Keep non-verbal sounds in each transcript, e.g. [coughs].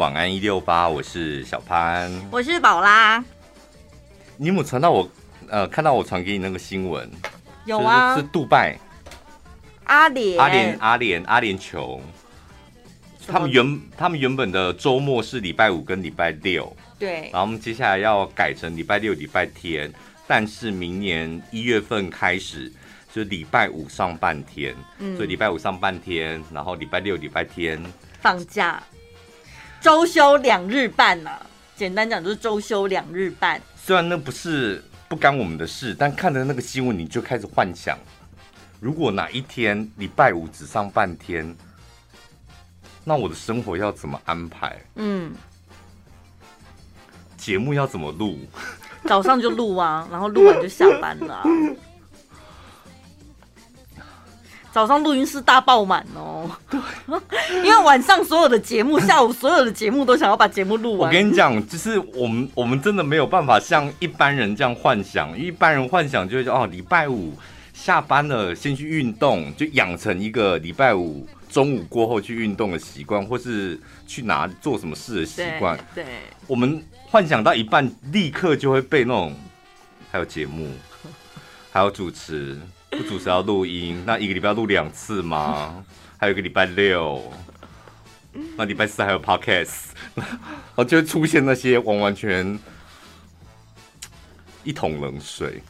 晚安一六八，我是小潘，我是宝拉。你有没有传到我？呃，看到我传给你那个新闻？有啊，是杜拜。阿联。阿联阿联阿联酋，他们原他们原本的周末是礼拜五跟礼拜六，对，然后我们接下来要改成礼拜六礼拜天，但是明年一月份开始。就礼拜五上半天，嗯、所以礼拜五上半天，然后礼拜六、礼拜天。放假，周休两日半呐、啊。简单讲就是周休两日半。虽然那不是不干我们的事，但看着那个新闻，你就开始幻想，如果哪一天礼拜五只上半天，那我的生活要怎么安排？嗯，节目要怎么录？[laughs] 早上就录啊，然后录完就下班了、啊。早上录音室大爆满哦，对，[laughs] 因为晚上所有的节目，下午所有的节目都想要把节目录完。我跟你讲，就是我们我们真的没有办法像一般人这样幻想，一般人幻想就会说哦，礼拜五下班了先去运动，就养成一个礼拜五中午过后去运动的习惯，或是去哪做什么事的习惯。对，我们幻想到一半，立刻就会被那种还有节目，还有主持。不主持要录音，[laughs] 那一个礼拜要录两次吗？还有一个礼拜六，那礼拜四还有 podcast，然 [laughs] 后就会出现那些完完全一桶冷水。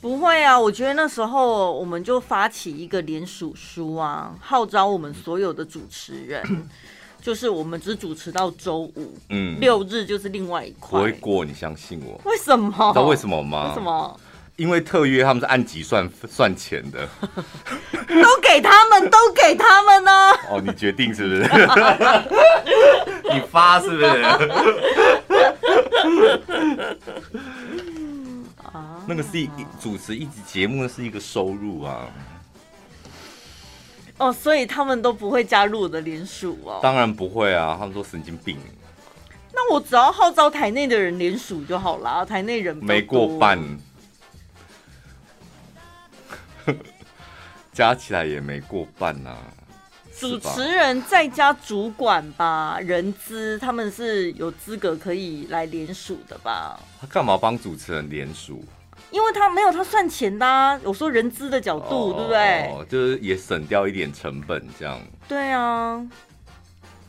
不会啊，我觉得那时候我们就发起一个联署书啊，号召我们所有的主持人，[coughs] 就是我们只主持到周五，嗯，六日就是另外一块。不会过，你相信我。为什么？知道为什么吗？为什么？因为特约他们是按集算算钱的，都给他们，都给他们呢。哦，你决定是不是？[laughs] 你发是不是？啊，那个是一主持一集节目是一个收入啊。哦，所以他们都不会加入我的联署哦。当然不会啊，他们说神经病。那我只要号召台内的人联署就好了，台内人没过半。加起来也没过半呐、啊。主持人再加主管吧，人资他们是有资格可以来联署的吧？他干嘛帮主持人联署？因为他没有他算钱的、啊。我说人资的角度，哦、对不对？哦，就是也省掉一点成本，这样。对啊，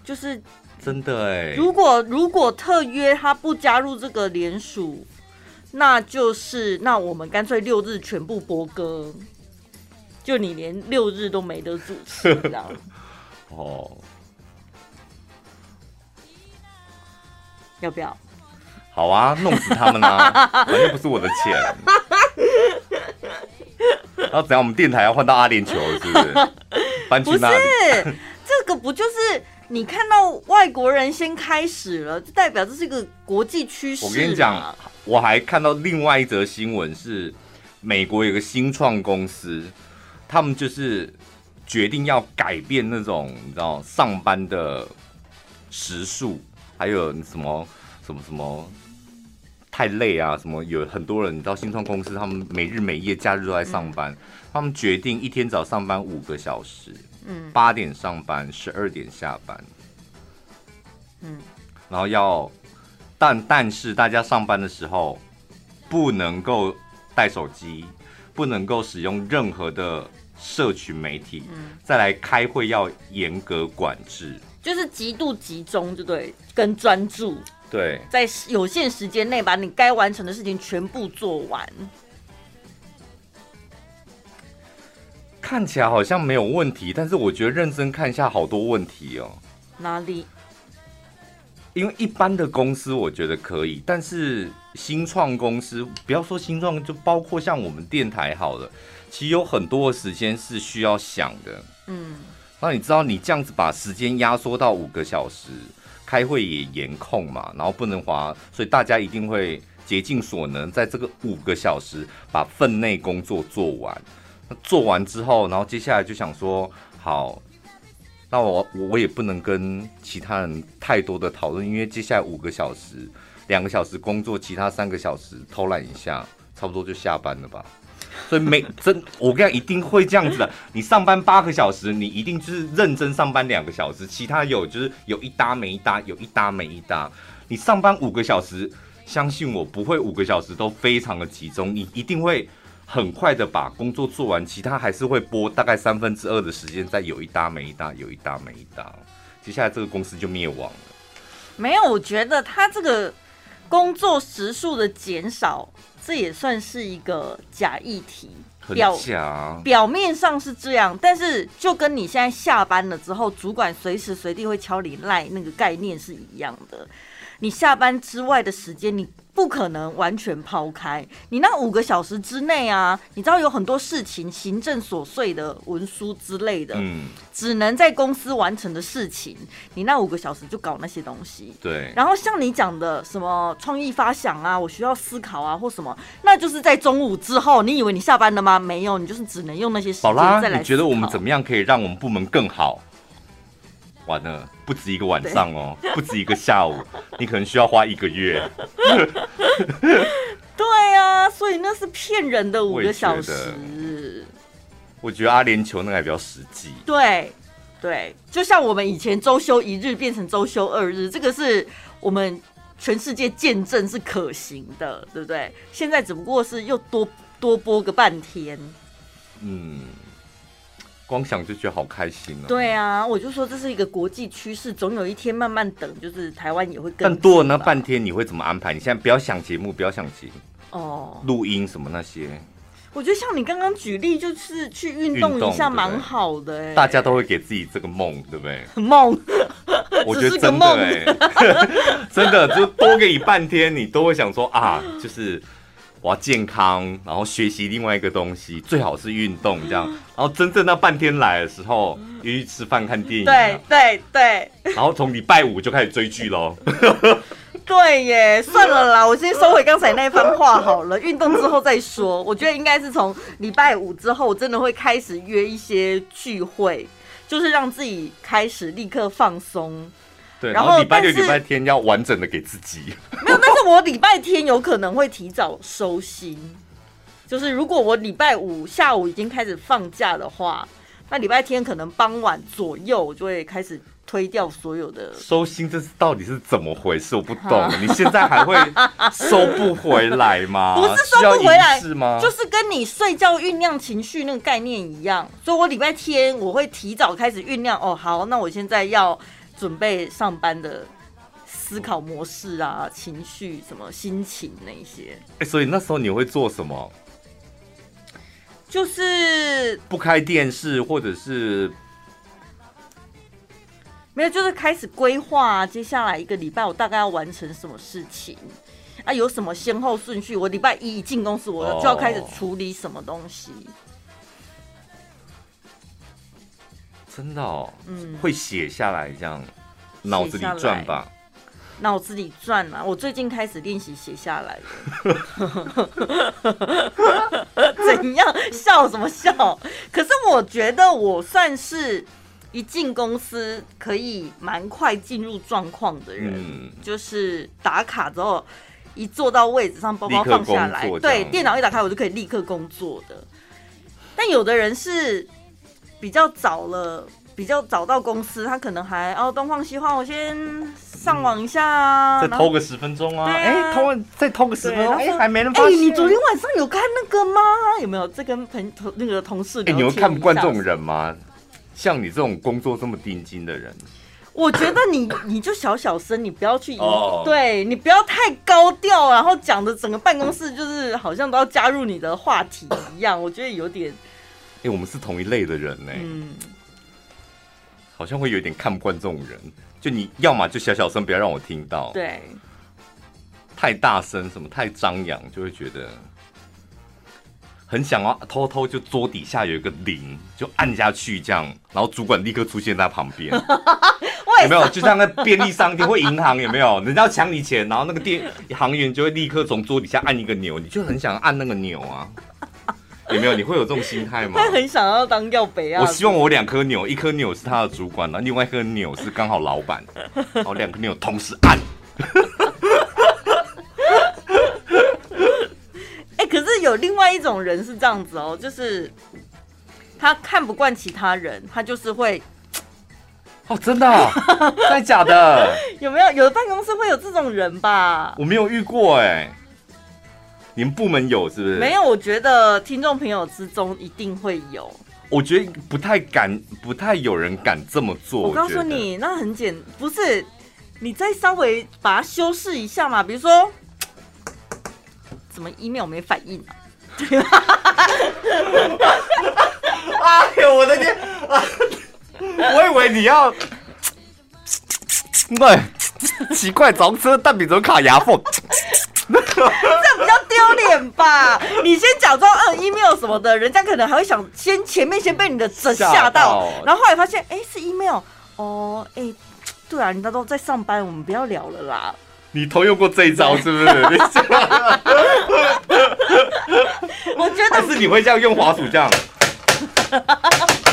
就是真的哎。如果如果特约他不加入这个联署，那就是那我们干脆六日全部播歌。就你连六日都没得主持，这样 [laughs] 哦？要不要？好啊，弄死他们啊！反正不是我的钱。然后怎样？我们电台要换到阿联酋是不是？搬去那里？不是，这个不就是你看到外国人先开始了，就代表这是一个国际趋势。我跟你讲，我还看到另外一则新闻，是美国有个新创公司。他们就是决定要改变那种你知道上班的时数，还有什么什么什么太累啊，什么有很多人你知道新创公司他们每日每夜，假日都在上班，嗯、他们决定一天只要上班五个小时，嗯，八点上班，十二点下班，嗯，然后要但但是大家上班的时候不能够带手机，不能够使用任何的。社群媒体，嗯，再来开会要严格管制，就是极度集中，就对，跟专注，对，在有限时间内把你该完成的事情全部做完。看起来好像没有问题，但是我觉得认真看一下，好多问题哦。哪里？因为一般的公司我觉得可以，但是新创公司，不要说新创，就包括像我们电台好了。其实有很多的时间是需要想的，嗯，那你知道你这样子把时间压缩到五个小时，开会也严控嘛，然后不能滑，所以大家一定会竭尽所能，在这个五个小时把分内工作做完。那做完之后，然后接下来就想说，好，那我我也不能跟其他人太多的讨论，因为接下来五个小时，两个小时工作，其他三个小时偷懒一下，差不多就下班了吧。所以每真我跟你讲一定会这样子的。你上班八个小时，你一定就是认真上班两个小时，其他有就是有一搭没一搭，有一搭没一搭。你上班五个小时，相信我不会五个小时都非常的集中，你一定会很快的把工作做完，其他还是会拨大概三分之二的时间在有一搭没一搭，有一搭没一搭。接下来这个公司就灭亡了。没有，我觉得他这个工作时数的减少。这也算是一个假议题，表表面上是这样，但是就跟你现在下班了之后，主管随时随地会敲你赖那个概念是一样的。你下班之外的时间，你不可能完全抛开。你那五个小时之内啊，你知道有很多事情，行政琐碎的文书之类的，嗯，只能在公司完成的事情，你那五个小时就搞那些东西。对。然后像你讲的什么创意发想啊，我需要思考啊，或什么，那就是在中午之后。你以为你下班了吗？没有，你就是只能用那些时间再来。你觉得我们怎么样可以让我们部门更好？完了，不止一个晚上哦，不止一个下午，你可能需要花一个月。[laughs] 对啊，所以那是骗人的五个小时。我，觉得阿联酋那个还比较实际。对对，就像我们以前周休一日变成周休二日，这个是我们全世界见证是可行的，对不对？现在只不过是又多多播个半天。嗯。光想就觉得好开心哦！对啊，我就说这是一个国际趋势，总有一天慢慢等，就是台湾也会更。但多了那半天，你会怎么安排？你现在不要想节目，不要想节目哦，录音什么那些。我觉得像你刚刚举例，就是去运动一下，蛮好的哎。大家都会给自己这个梦，对不对？[laughs] 梦，[laughs] 我觉得真的哎，[laughs] 真的就多给你半天，你都会想说啊，就是。我要健康，然后学习另外一个东西，最好是运动这样。然后真正那半天来的时候，又去吃饭看电影。对对对。然后从礼拜五就开始追剧喽。[laughs] 对耶，算了啦，我先收回刚才那番话好了。运动之后再说。我觉得应该是从礼拜五之后，真的会开始约一些聚会，就是让自己开始立刻放松。对，然后礼拜六、礼拜天要完整的给自己。[laughs] 没有，但是我礼拜天有可能会提早收心。就是如果我礼拜五下午已经开始放假的话，那礼拜天可能傍晚左右我就会开始推掉所有的收心。这是到底是怎么回事？我不懂。你现在还会收不回来吗？[laughs] 不是收不回来是吗？就是跟你睡觉酝酿情绪那个概念一样。所以我礼拜天我会提早开始酝酿。哦，好，那我现在要。准备上班的思考模式啊，情绪什么心情那些。哎、欸，所以那时候你会做什么？就是不开电视，或者是没有，就是开始规划、啊、接下来一个礼拜我大概要完成什么事情啊？有什么先后顺序？我礼拜一一进公司，我就要开始处理什么东西。哦真的哦，嗯，会写下来这样，脑子里转吧，脑子里转啊！我最近开始练习写下来怎样？笑什么笑？可是我觉得我算是一进公司可以蛮快进入状况的人，嗯，就是打卡之后一坐到位置上，包包放下来，对，电脑一打开我就可以立刻工作的。但有的人是。比较早了，比较早到公司，他可能还哦东晃西晃，我先上网一下啊，再偷个十分钟啊，哎、啊欸，偷再偷个十分钟，哎、欸，还没人发现。哎、欸，你昨天晚上有看那个吗？有没有在跟朋同那个同事？哎、欸，你们看不惯这种人吗？像你这种工作这么定金的人，我觉得你你就小小声，你不要去，哦、对你不要太高调，然后讲的整个办公室就是好像都要加入你的话题一样，我觉得有点。哎、欸，我们是同一类的人呢、欸，嗯，好像会有点看不惯这种人。就你要么就小小声，不要让我听到。对，太大声什么太张扬，就会觉得很想要偷偷就桌底下有一个铃，就按下去这样，然后主管立刻出现在旁边。[laughs] 有没有？就像那便利商店或银行有没有？人家要抢你钱，然后那个店行员就会立刻从桌底下按一个钮，你就很想按那个钮啊。有没有？你会有这种心态吗？他 [laughs] 很想要当要北啊！我希望我两颗钮，一颗钮是他的主管，然后另外一颗钮是刚好老板，然后两颗钮同时按。[laughs] 哎、欸，可是有另外一种人是这样子哦，就是他看不惯其他人，他就是会哦，真的、哦，真的假的？[laughs] 有没有？有的办公室会有这种人吧？我没有遇过哎，你们部门有是不是？没有，我觉得听众朋友之中一定会有。我觉得不太敢，不太有人敢这么做。我告诉你，那很简，不是你再稍微把它修饰一下嘛？比如说，怎么 email 没反应啊？哎呦我的天！我以为你要，[laughs] 对，奇怪，早车蛋饼怎么卡牙缝？[laughs] 这比较丢脸吧？你先假装按 email 什么的，人家可能还会想先前面先被你的整吓到，然后后来发现，哎、欸，是 email 哦，哎、欸，对啊，人家都在上班，我们不要聊了啦。你偷用过这一招是不是？[laughs] 我觉得但是你会这样用滑鼠这样，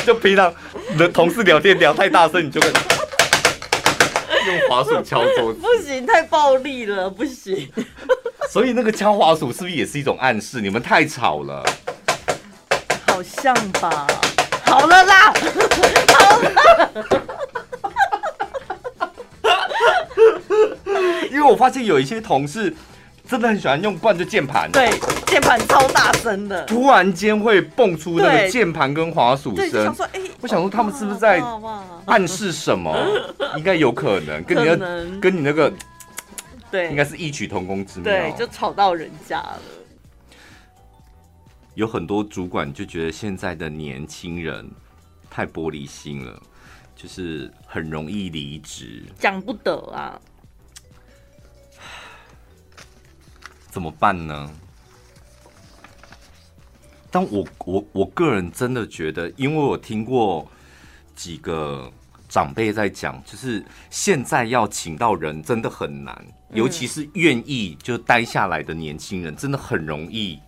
就平常你的同事聊天聊太大声，你就会 [laughs] 用滑鼠敲桌子。不行，太暴力了，不行。[laughs] 所以那个敲滑鼠是不是也是一种暗示？你们太吵了，好像吧？好了啦，好了。因为我发现有一些同事真的很喜欢用惯着键盘，对，键盘超大声的，突然间会蹦出那个键盘跟滑鼠声。想说，哎，我想说他们是不是在暗示什么？应该有可能，跟你的跟你那个。对，应该是异曲同工之妙。对，就吵到人家了。有很多主管就觉得现在的年轻人太玻璃心了，就是很容易离职。讲不得啊，怎么办呢？但我我我个人真的觉得，因为我听过几个长辈在讲，就是现在要请到人真的很难。尤其是愿意就待下来的年轻人，真的很容易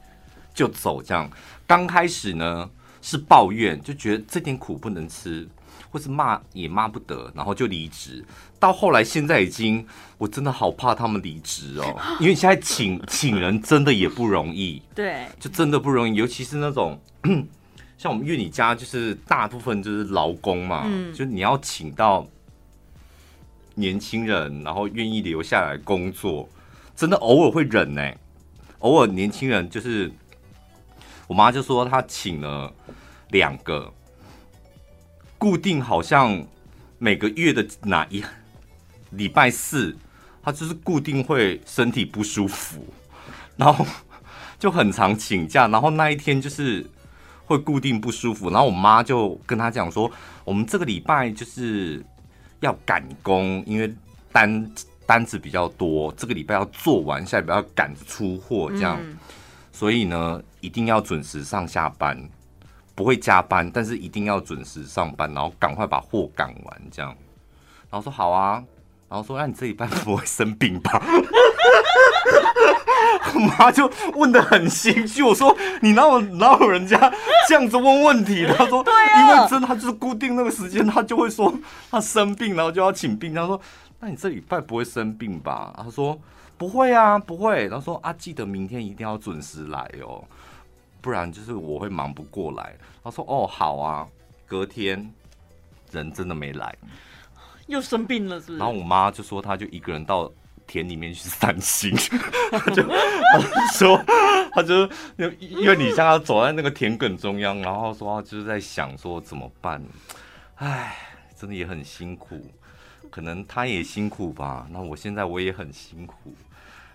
就走。这样刚开始呢是抱怨，就觉得这点苦不能吃，或是骂也骂不得，然后就离职。到后来现在已经，我真的好怕他们离职哦，因为现在请请人真的也不容易，[laughs] 对，就真的不容易。尤其是那种 [coughs] 像我们乐你家，就是大部分就是劳工嘛，嗯，就你要请到。年轻人，然后愿意留下来工作，真的偶尔会忍呢。偶尔年轻人就是，我妈就说她请了两个，固定好像每个月的哪一礼拜四，她就是固定会身体不舒服，然后就很常请假，然后那一天就是会固定不舒服，然后我妈就跟她讲说，我们这个礼拜就是。要赶工，因为单单子比较多，这个礼拜要做完，下礼拜要赶着出货，这样，嗯、所以呢，一定要准时上下班，不会加班，但是一定要准时上班，然后赶快把货赶完，这样。然后说好啊，然后说那你这礼拜不会生病吧？[laughs] 我妈就问的很心虚，我说你哪有哪有人家这样子问问题？她说对啊，因为真的他就是固定那个时间，他就会说他生病，然后就要请病。她说那你这礼拜不会生病吧？她说不会啊，不会。他说啊，记得明天一定要准时来哦，不然就是我会忙不过来。她说哦，好啊。隔天人真的没来，又生病了是不是？然后我妈就说，她就一个人到。田里面去散心，他 [laughs] 就他就说，他就因为你像他走在那个田埂中央，然后说就是在想说怎么办，哎，真的也很辛苦，可能他也辛苦吧。那我现在我也很辛苦，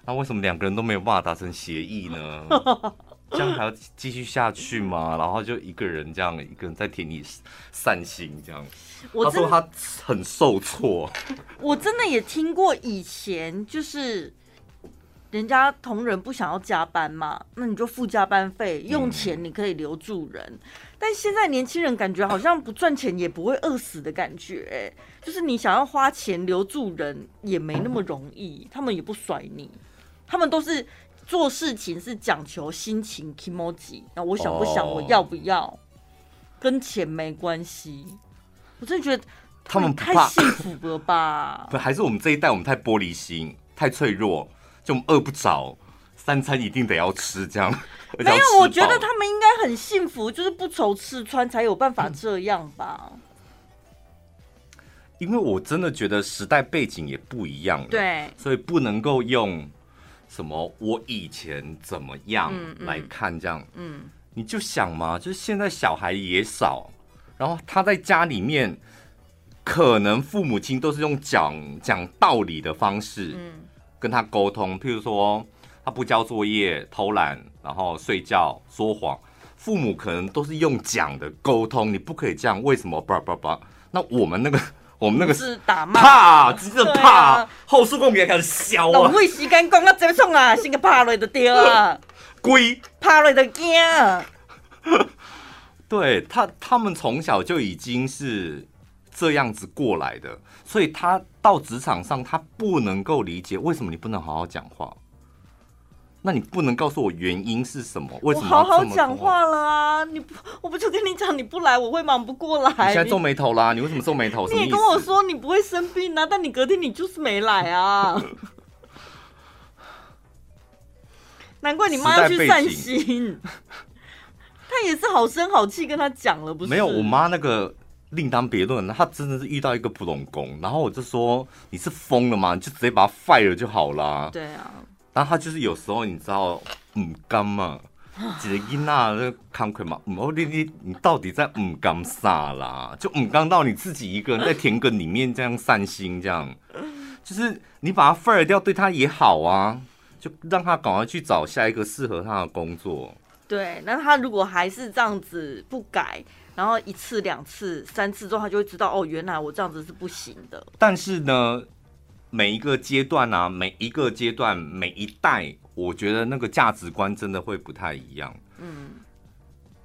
那为什么两个人都没有办法达成协议呢？这样还要继续下去吗？[laughs] 然后就一个人这样，一个人在田里散心，这样。他说他很受挫。[laughs] 我真的也听过，以前就是人家同仁不想要加班嘛，那你就付加班费，用钱你可以留住人。嗯、但现在年轻人感觉好像不赚钱也不会饿死的感觉，欸，就是你想要花钱留住人也没那么容易，他们也不甩你，他们都是。做事情是讲求心情 kimoji，那我想不想，我要不要，oh. 跟钱没关系。我真的觉得他们太幸福了吧？不，还是我们这一代我们太玻璃心，太脆弱，就饿不着，三餐一定得要吃这样。[laughs] 没有，我觉得他们应该很幸福，就是不愁吃穿才有办法这样吧。嗯因为我真的觉得时代背景也不一样了，对，所以不能够用什么我以前怎么样来看这样，嗯，嗯，你就想嘛，就是现在小孩也少，然后他在家里面，可能父母亲都是用讲讲道理的方式，嗯跟他沟通，譬如说他不交作业、偷懒，然后睡觉、说谎，父母可能都是用讲的沟通，你不可以这样，为什么？叭叭叭，那我们那个。我们那个是打骂，怕，真的怕。后事后面开始笑啊。浪费时间讲啊，这种啊，先个怕了的掉啊。龟怕了的惊。[laughs] 对他，他们从小就已经是这样子过来的，所以他到职场上，他不能够理解为什么你不能好好讲话。那你不能告诉我原因是什么？为什么好好讲话了啊？你不，我不就跟你讲，你不来我会忙不过来。你现在皱眉头啦？你为什么皱眉头？你也跟我说你不会生病啊，但你隔天你就是没来啊。[laughs] 难怪你妈要去散心。他 [laughs] 也是好声好气跟他讲了，不是？没有，我妈那个另当别论。她真的是遇到一个普通工，然后我就说你是疯了吗？你就直接把他 fire 了就好啦。对啊。然后他就是有时候你知道，唔甘嘛，一个囡仔那慷慨嘛，哦你你你到底在唔甘啥啦？就唔甘到你自己一个人在田埂里面这样散心，这样，就是你把他 fire 掉，对他也好啊，就让他赶快去找下一个适合他的工作。对，那他如果还是这样子不改，然后一次两次三次之后，他就会知道哦，原来我这样子是不行的。但是呢？每一个阶段啊，每一个阶段，每一代，我觉得那个价值观真的会不太一样。嗯，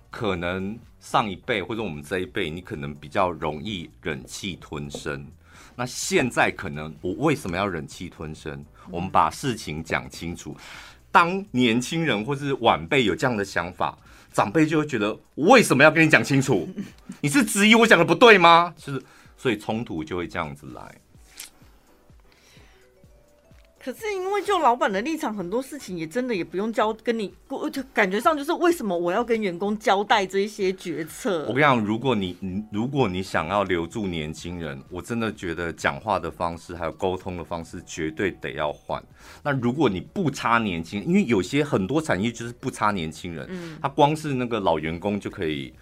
可能上一辈或者我们这一辈，你可能比较容易忍气吞声。那现在可能我为什么要忍气吞声？我们把事情讲清楚。当年轻人或是晚辈有这样的想法，长辈就会觉得我为什么要跟你讲清楚？你是质疑我讲的不对吗？就是，所以冲突就会这样子来。可是因为就老板的立场，很多事情也真的也不用交跟你，我就感觉上就是为什么我要跟员工交代这一些决策？我跟你讲，如果你你如果你想要留住年轻人，我真的觉得讲话的方式还有沟通的方式绝对得要换。那如果你不差年轻，因为有些很多产业就是不差年轻人，嗯，他光是那个老员工就可以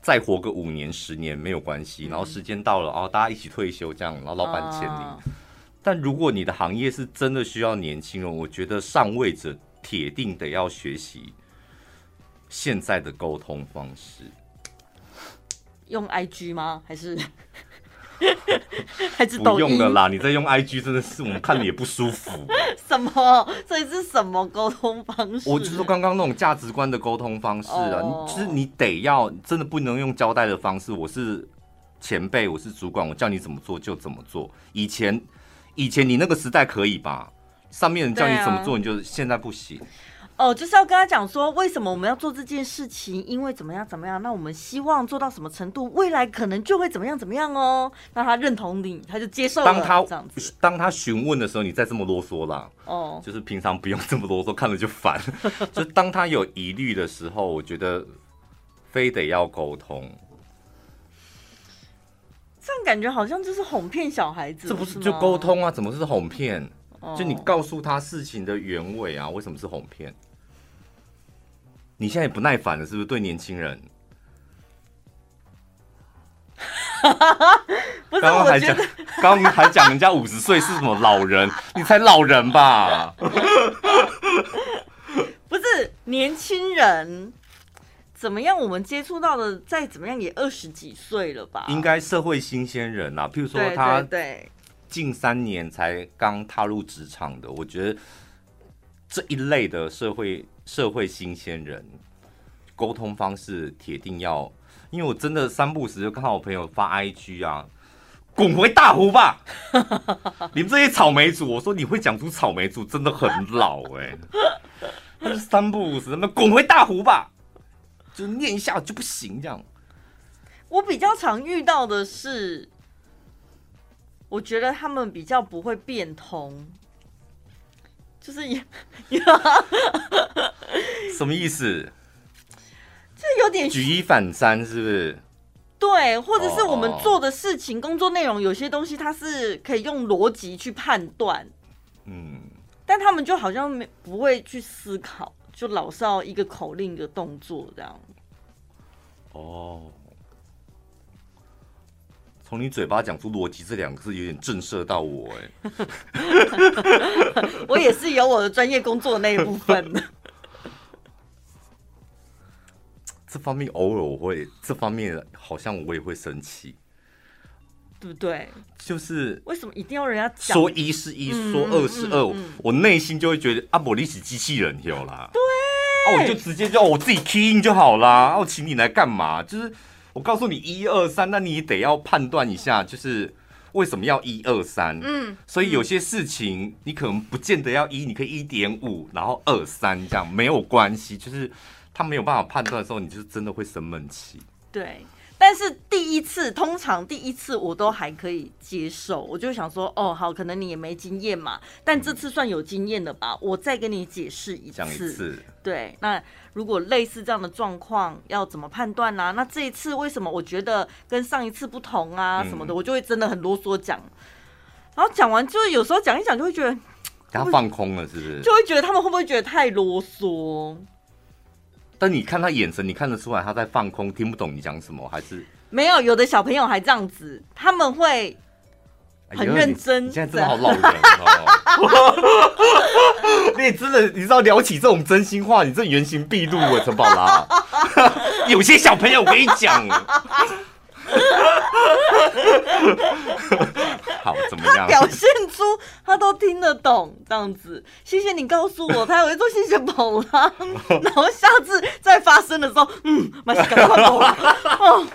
再活个五年十年没有关系，然后时间到了哦，大家一起退休这样，然后老板签名。啊但如果你的行业是真的需要年轻人，我觉得上位者铁定得要学习现在的沟通方式。用 IG 吗？还是？[laughs] 不用的啦！你在用 IG 真的是我们看了也不舒服。[laughs] 什么？这是什么沟通方式？我就是说刚刚那种价值观的沟通方式啊，你就是你得要真的不能用交代的方式。我是前辈，我是主管，我叫你怎么做就怎么做。以前。以前你那个时代可以吧？上面人叫你怎么做，你就现在不行。哦，就是要跟他讲说，为什么我们要做这件事情？因为怎么样怎么样？那我们希望做到什么程度？未来可能就会怎么样怎么样哦。那他认同你，他就接受了。当他这样子，当他询问的时候，你再这么啰嗦啦。哦，就是平常不用这么啰嗦，看了就烦。[laughs] 就当他有疑虑的时候，我觉得非得要沟通。这样感觉好像就是哄骗小孩子，这不是就沟通啊？怎么是哄骗？就你告诉他事情的原委啊？为什么是哄骗？你现在也不耐烦了，是不是？对年轻人，[laughs] 刚刚还讲，刚刚还讲人家五十岁是什么老人？[laughs] 你才老人吧？[laughs] 不是年轻人。怎么样？我们接触到的再怎么样也二十几岁了吧？应该社会新鲜人啊，譬如说他对近三年才刚踏入职场的，我觉得这一类的社会社会新鲜人，沟通方式铁定要，因为我真的三不五时就看到我朋友发 IG 啊，滚回大湖吧！[laughs] 你们这些草莓族，我说你会讲出草莓族真的很老哎、欸，他是三不五时，那么滚回大湖吧。就念一下就不行，这样。我比较常遇到的是，我觉得他们比较不会变通，就是也什么意思？就有点举一反三，是不是？对，或者是我们做的事情、工作内容，有些东西它是可以用逻辑去判断，嗯，但他们就好像没不会去思考，就老是要一个口令一个动作这样。哦，从你嘴巴讲出逻辑这两个字，有点震慑到我哎。[laughs] 我也是有我的专业工作的那一部分的。[laughs] 这方面偶尔我会，这方面好像我也会生气，对不对？就是为什么一定要人家讲说一是一，嗯、说二是二，嗯嗯嗯、我内心就会觉得啊，我你是机器人有啦，对，啊，我就直接就我自己 key in 就好啦，啊，我请你来干嘛？就是我告诉你一二三，那你得要判断一下，就是为什么要一二三？嗯，所以有些事情你可能不见得要一，你可以一点五，然后二三这样没有关系，就是。他没有办法判断的时候，你就真的会生闷气。对，但是第一次，通常第一次我都还可以接受，我就想说，哦，好，可能你也没经验嘛，但这次算有经验的吧？我再跟你解释一次。讲一次。对，那如果类似这样的状况，要怎么判断呢、啊？那这一次为什么我觉得跟上一次不同啊？什么的，嗯、我就会真的很啰嗦讲。然后讲完，就是有时候讲一讲，就会觉得 [tsk] 他放空了，是不是？就会觉得他们会不会觉得太啰嗦？但你看他眼神，你看得出来他在放空，听不懂你讲什么，还是没有？有的小朋友还这样子，他们会很认真。哎、你，现在真的好老人哦！[laughs] 你真的，你知道聊起这种真心话，你这原形毕露啊，陈宝拉。[laughs] 有些小朋友，我跟你讲。[laughs] 好，怎么样？他表现出他都听得懂这样子。谢谢你告诉我，他有一种谢谢宝拉。然后下次再发生的时候，[laughs] 嗯，马上赶快宝拉。哦，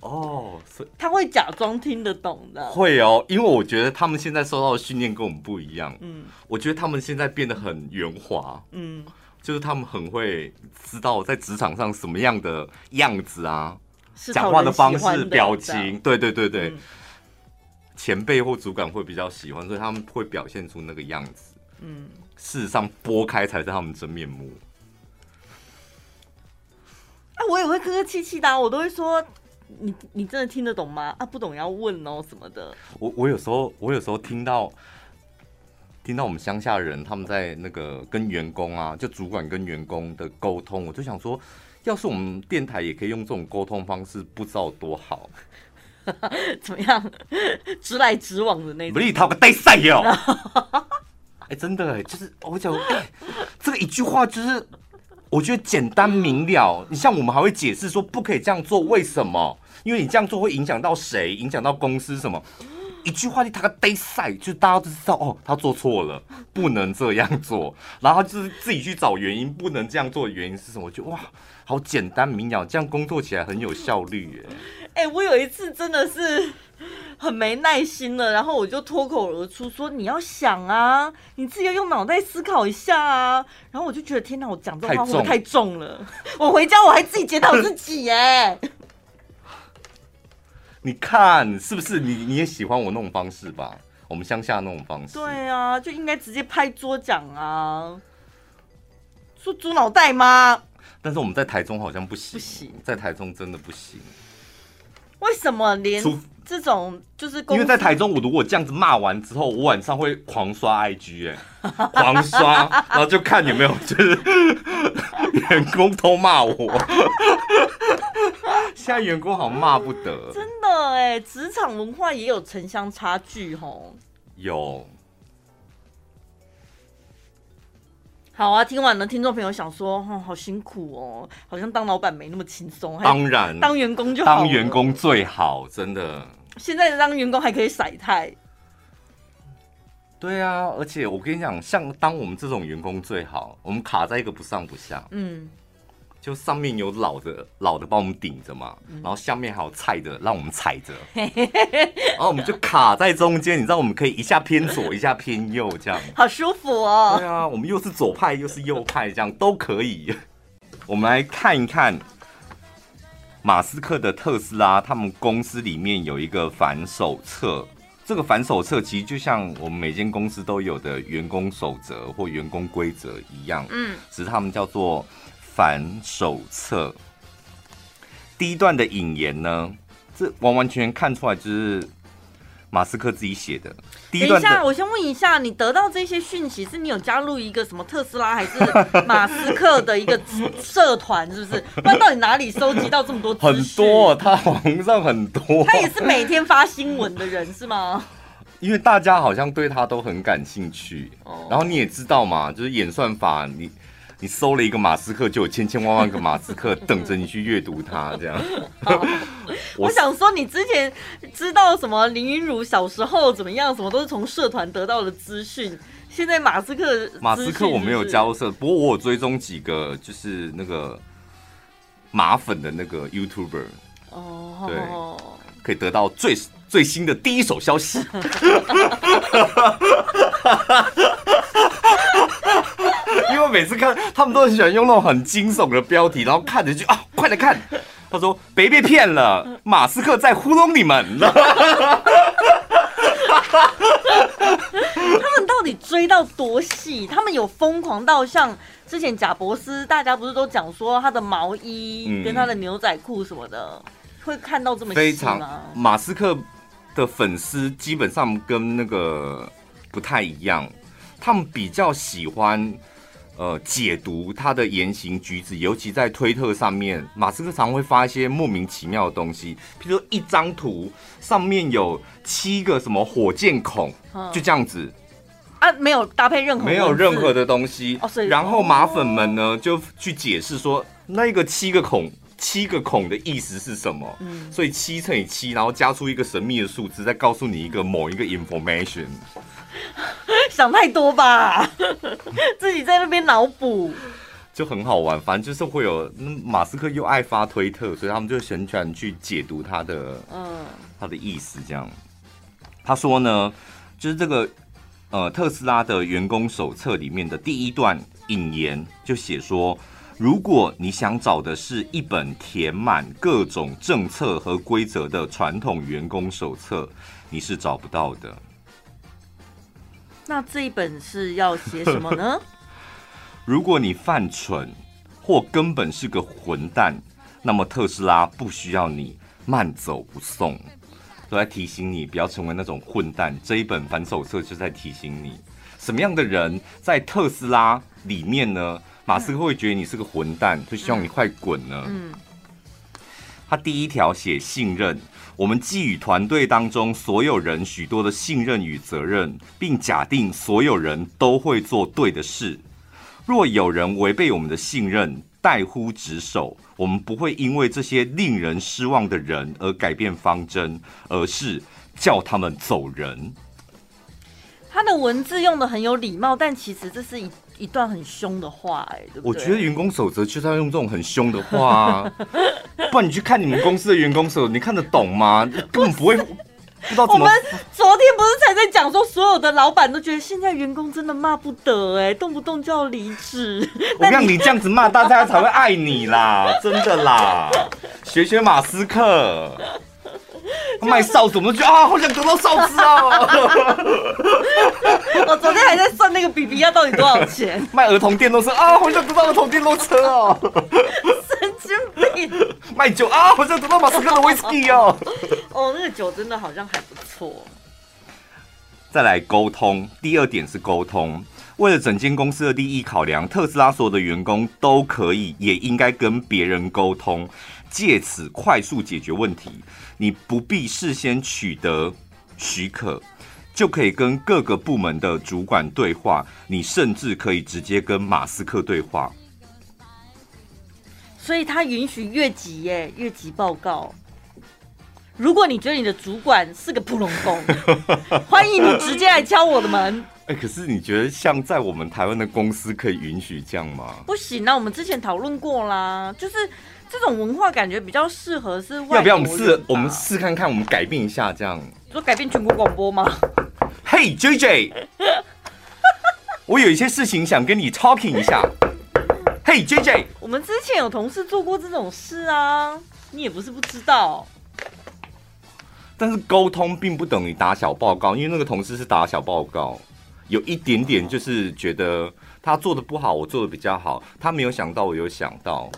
[laughs] 哦，所以他会假装听得懂的。会哦，因为我觉得他们现在受到的训练跟我们不一样。嗯，我觉得他们现在变得很圆滑。嗯，就是他们很会知道在职场上什么样的样子啊。讲话的方式、表情，对对对对，嗯、前辈或主管会比较喜欢，所以他们会表现出那个样子。嗯，事实上拨开才是他们真面目。啊，我也会客客气气的，我都会说你你真的听得懂吗？啊，不懂要问哦什么的。我我有时候我有时候听到听到我们乡下人他们在那个跟员工啊，就主管跟员工的沟通，我就想说。要是我们电台也可以用这种沟通方式，不知道多好。[laughs] 怎么样？[laughs] 直来直往的那种。不是讨个带赛哟。[laughs] 哎，真的哎，就是我讲，这个一句话就是，我觉得简单明了。你像我们还会解释说，不可以这样做，为什么？因为你这样做会影响到谁？影响到公司什么？一句话就他个带赛，就大家都知道哦，他做错了，不能这样做。然后就是自己去找原因，不能这样做的原因是什么？我觉得哇。好简单明了，这样工作起来很有效率耶。哎、欸，我有一次真的是很没耐心了，然后我就脱口而出说：“你要想啊，你自己要用脑袋思考一下啊。”然后我就觉得天哪，我讲这话会不会太重了？[laughs] 我回家我还自己检讨自己耶。你看是不是？你你也喜欢我那种方式吧？我们乡下那种方式。对啊，就应该直接拍桌讲啊，说猪脑袋吗？但是我们在台中好像不行，不行，在台中真的不行。为什么连这种就是因为在台中，我如果这样子骂完之后，我晚上会狂刷 IG，哎，[laughs] 狂刷，然后就看有没有就是 [laughs] 员工偷骂我。现在员工好像骂不得，[laughs] 真的哎，职场文化也有城乡差距吼，有。好啊，听完了，听众朋友想说，哦，好辛苦哦，好像当老板没那么轻松。当然，当员工就好，当员工最好，真的。现在当员工还可以甩态。对啊，而且我跟你讲，像当我们这种员工最好，我们卡在一个不上不下。嗯。就上面有老的，老的帮我们顶着嘛，然后下面还有菜的让我们踩着，[laughs] 然后我们就卡在中间，你知道我们可以一下偏左，一下偏右，这样。好舒服哦。对啊，我们又是左派又是右派，这样都可以。[laughs] 我们来看一看马斯克的特斯拉，他们公司里面有一个反手册，这个反手册其实就像我们每间公司都有的员工守则或员工规则一样，嗯，只是他们叫做反手册。第一段的引言呢，这完完全全看出来就是马斯克自己写的。第一段，等一下，我先问一下，你得到这些讯息，是你有加入一个什么特斯拉还是马斯克的一个社团，是不是？[laughs] 不然到底哪里收集到这么多？很多，他网上很多。他也是每天发新闻的人是吗？因为大家好像对他都很感兴趣。哦。然后你也知道嘛，就是演算法，你。你搜了一个马斯克，就有千千万万个马斯克等着你去阅读它，[laughs] 这样。我想说，你之前知道什么林昀儒小时候怎么样，什么都是从社团得到的资讯。现在马斯克，马斯克我没有加入社，不过我有追踪几个，就是那个马粉的那个 YouTuber。哦，对，可以得到最最新的第一手消息。[laughs] 因为每次看他们都很喜欢用那种很惊悚的标题，然后看着就啊，快来看！他说别被骗了，马斯克在糊弄你们。[laughs] 他们到底追到多细？他们有疯狂到像之前贾伯斯，大家不是都讲说他的毛衣跟他的牛仔裤什么的，嗯、会看到这么细吗？非常。马斯克的粉丝基本上跟那个不太一样，他们比较喜欢。呃，解读他的言行举止，尤其在推特上面，马斯克常会发一些莫名其妙的东西，譬如说一张图上面有七个什么火箭孔，就这样子啊，没有搭配任何没有任何的东西。然后马粉们呢就去解释说，那个七个孔七个孔的意思是什么？嗯所以七乘以七，然后加出一个神秘的数字，再告诉你一个某一个 information。[laughs] 想太多吧，[laughs] 自己在那边脑补，就很好玩。反正就是会有，马斯克又爱发推特，所以他们就旋转去解读他的，嗯，他的意思。这样，他说呢，就是这个，呃，特斯拉的员工手册里面的第一段引言就写说，如果你想找的是一本填满各种政策和规则的传统员工手册，你是找不到的。那这一本是要写什么呢？[laughs] 如果你犯蠢或根本是个混蛋，那么特斯拉不需要你慢走不送，都在提醒你不要成为那种混蛋。这一本反手册就在提醒你，什么样的人在特斯拉里面呢？马斯克会觉得你是个混蛋，就希望你快滚呢。嗯，他第一条写信任。我们寄予团队当中所有人许多的信任与责任，并假定所有人都会做对的事。若有人违背我们的信任，怠乎职守，我们不会因为这些令人失望的人而改变方针，而是叫他们走人。他的文字用的很有礼貌，但其实这是一一段很凶的话，哎？我觉得员工守则就是要用这种很凶的话啊。[laughs] [laughs] 不然你去看你们公司的员工手，你看得懂吗？根本不会不知道怎么。我们昨天不是才在讲说，所有的老板都觉得现在员工真的骂不得哎，动不动就要离职。[laughs] 我让你这样子骂，大家才会爱你啦，[laughs] 真的啦，学学马斯克。卖哨子，我们都觉得啊，好想得到哨子啊！我昨天还在算那个 BB 要到底多少钱。卖儿童电动车啊，好想得到儿童电动车哦！神经病！卖酒啊，好像得到马斯克的威士忌哦！[laughs] 哦，那个酒真的好像还不错。再来沟通，第二点是沟通。为了整间公司的利益考量，特斯拉所有的员工都可以，也应该跟别人沟通，借此快速解决问题。你不必事先取得许可，就可以跟各个部门的主管对话。你甚至可以直接跟马斯克对话。所以他允许越级耶，越级报告。如果你觉得你的主管是个普龙工，[laughs] 欢迎你直接来敲我的门。哎，可是你觉得像在我们台湾的公司可以允许这样吗？不行啊，我们之前讨论过啦，就是。这种文化感觉比较适合是外，要不要我们试？我们试看看，我们改变一下这样。说改变全国广播吗？嘿、hey,，JJ，[laughs] 我有一些事情想跟你 talking 一下。嘿、hey,，JJ，我们之前有同事做过这种事啊，你也不是不知道。但是沟通并不等于打小报告，因为那个同事是打小报告，有一点点就是觉得他做的不好，我做的比较好，他没有想到，我有想到。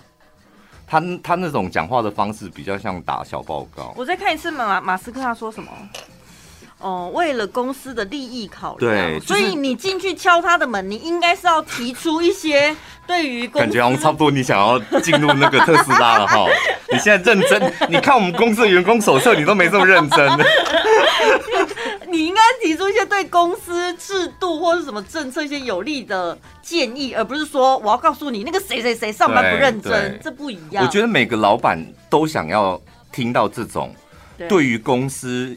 他他那种讲话的方式比较像打小报告。我再看一次马马斯克他说什么？哦，为了公司的利益考量，对，所以你进去敲他的门，你应该是要提出一些对于公司感觉好像差不多，你想要进入那个特斯拉了哈。[laughs] 你现在认真，你看我们公司的员工手册，你都没这么认真。[laughs] 你应该提出一些对公司制度或者什么政策一些有利的建议，而不是说我要告诉你那个谁谁谁上班不认真，这不一样。我觉得每个老板都想要听到这种对于公司。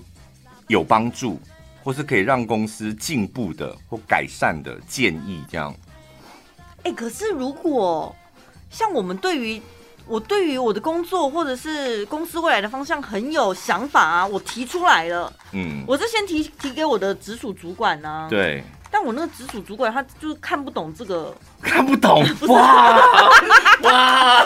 有帮助，或是可以让公司进步的或改善的建议，这样。哎，可是如果像我们对于我对于我的工作或者是公司未来的方向很有想法啊，我提出来了，嗯，我是先提提给我的直属主管呢，对。但我那个直属主管他就是看不懂这个，看不懂 [laughs] 哇哇。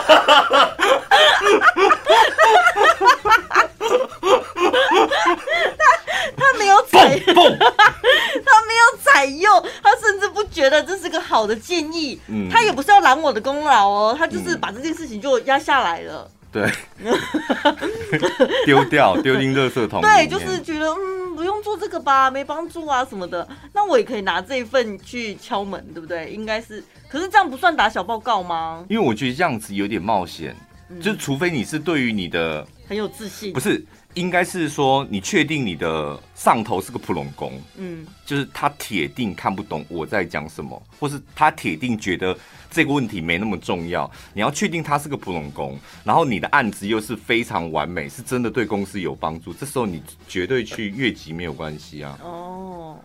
他没有采，[laughs] 他没有采用，他甚至不觉得这是个好的建议。嗯，他也不是要揽我的功劳哦，他就是把这件事情就压下来了。对，[laughs] 丢掉，[laughs] 丢进垃圾桶。对，就是觉得嗯，不用做这个吧，没帮助啊什么的。那我也可以拿这一份去敲门，对不对？应该是，可是这样不算打小报告吗？因为我觉得这样子有点冒险，嗯，就除非你是对于你的很有自信，不是。应该是说，你确定你的上头是个普龙工，嗯，就是他铁定看不懂我在讲什么，或是他铁定觉得这个问题没那么重要。你要确定他是个普龙工，然后你的案子又是非常完美，是真的对公司有帮助，这时候你绝对去越级没有关系啊。哦，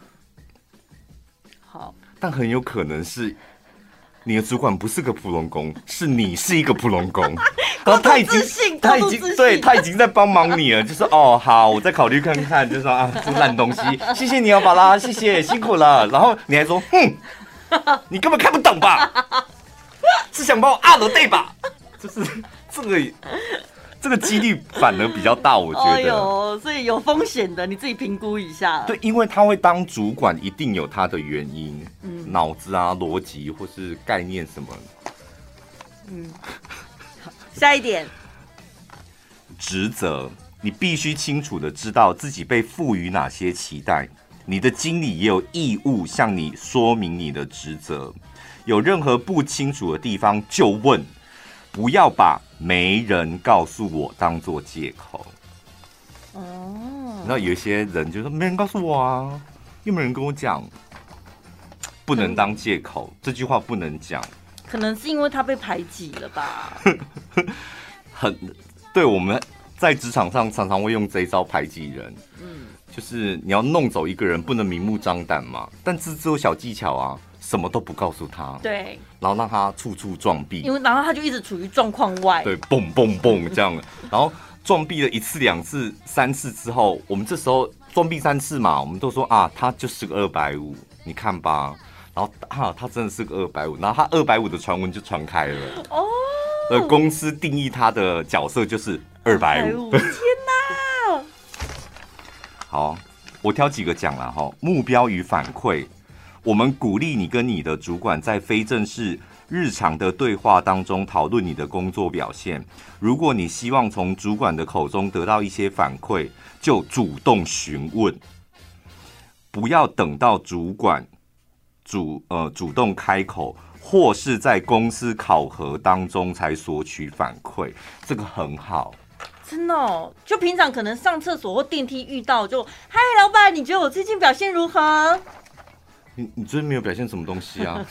好，但很有可能是。你的主管不是个普龙工，是你是一个普龙工，[laughs] 然后他已经他已经对他已经在帮忙你了，就是哦好，我再考虑看看，就说啊这烂东西，谢谢你哦，巴拉，谢谢辛苦了，然后你还说哼，你根本看不懂吧，是想把我按了对吧？就是这个。这个几率反而比较大，我觉得。哎呦，所以有风险的，你自己评估一下。对，因为他会当主管，一定有他的原因，嗯，脑子啊、逻辑或是概念什么。嗯，下一点，职责，你必须清楚的知道自己被赋予哪些期待，你的经理也有义务向你说明你的职责，有任何不清楚的地方就问。不要把没人告诉我当做借口。哦，那有一些人就说没人告诉我啊，又没人跟我讲，不能当借口，这句话不能讲。可能是因为他被排挤了吧？[laughs] 很，对，我们在职场上常常会用这一招排挤人。嗯，就是你要弄走一个人，不能明目张胆嘛，但这只有小技巧啊。什么都不告诉他，对，然后让他处处撞壁，因为然后他就一直处于状况外，对，蹦蹦蹦这样，然后撞壁了一次、两次、三次之后，我们这时候撞壁三次嘛，我们都说啊，他就是个二百五，你看吧，然后啊，他真的是个二百五，然后他二百五的传闻就传开了，哦，而公司定义他的角色就是二百五，天哪，[laughs] 好，我挑几个讲了哈，目标与反馈。我们鼓励你跟你的主管在非正式日常的对话当中讨论你的工作表现。如果你希望从主管的口中得到一些反馈，就主动询问，不要等到主管主呃主动开口，或是在公司考核当中才索取反馈。这个很好，真的。就平常可能上厕所或电梯遇到，就嗨，老板，你觉得我最近表现如何？你你最近没有表现什么东西啊？[laughs]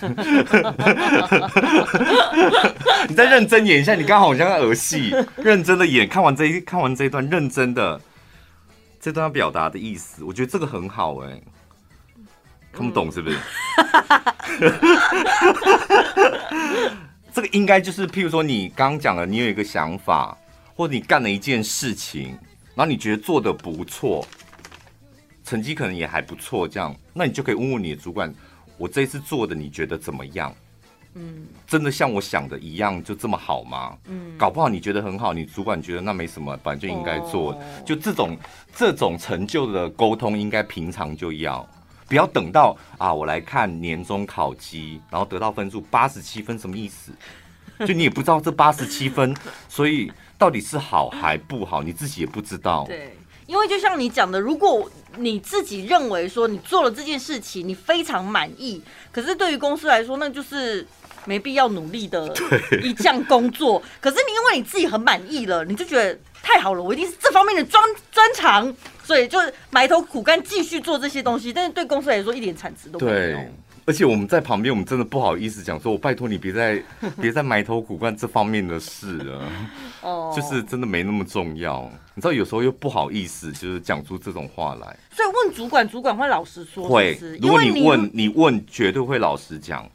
你再认真演一下，你刚好像在儿戏，认真的演。看完这一看完这一段，认真的这段要表达的意思，我觉得这个很好哎、看不懂是不是？[laughs] 这个应该就是，譬如说你刚刚讲了，你有一个想法，或者你干了一件事情，然后你觉得做得不错。成绩可能也还不错，这样，那你就可以问问你的主管，我这次做的你觉得怎么样？嗯，真的像我想的一样就这么好吗？嗯，搞不好你觉得很好，你主管觉得那没什么，反正就应该做。哦、就这种这种成就的沟通，应该平常就要，不要等到啊，我来看年终考绩，然后得到分数八十七分，什么意思？就你也不知道这八十七分，所以到底是好还不好，你自己也不知道。对。因为就像你讲的，如果你自己认为说你做了这件事情，你非常满意，可是对于公司来说，那就是没必要努力的 [laughs] 一项工作。可是你因为你自己很满意了，你就觉得太好了，我一定是这方面的专专长，所以就埋头苦干继续做这些东西。但是对公司来说，一点产值都没有。而且我们在旁边，我们真的不好意思讲说，我拜托你别再 [laughs] 别再埋头苦干这方面的事了。[laughs] 哦，就是真的没那么重要。你知道，有时候又不好意思，就是讲出这种话来。所以问主管，主管会老实说。会，如果你问，你问绝对会老实讲。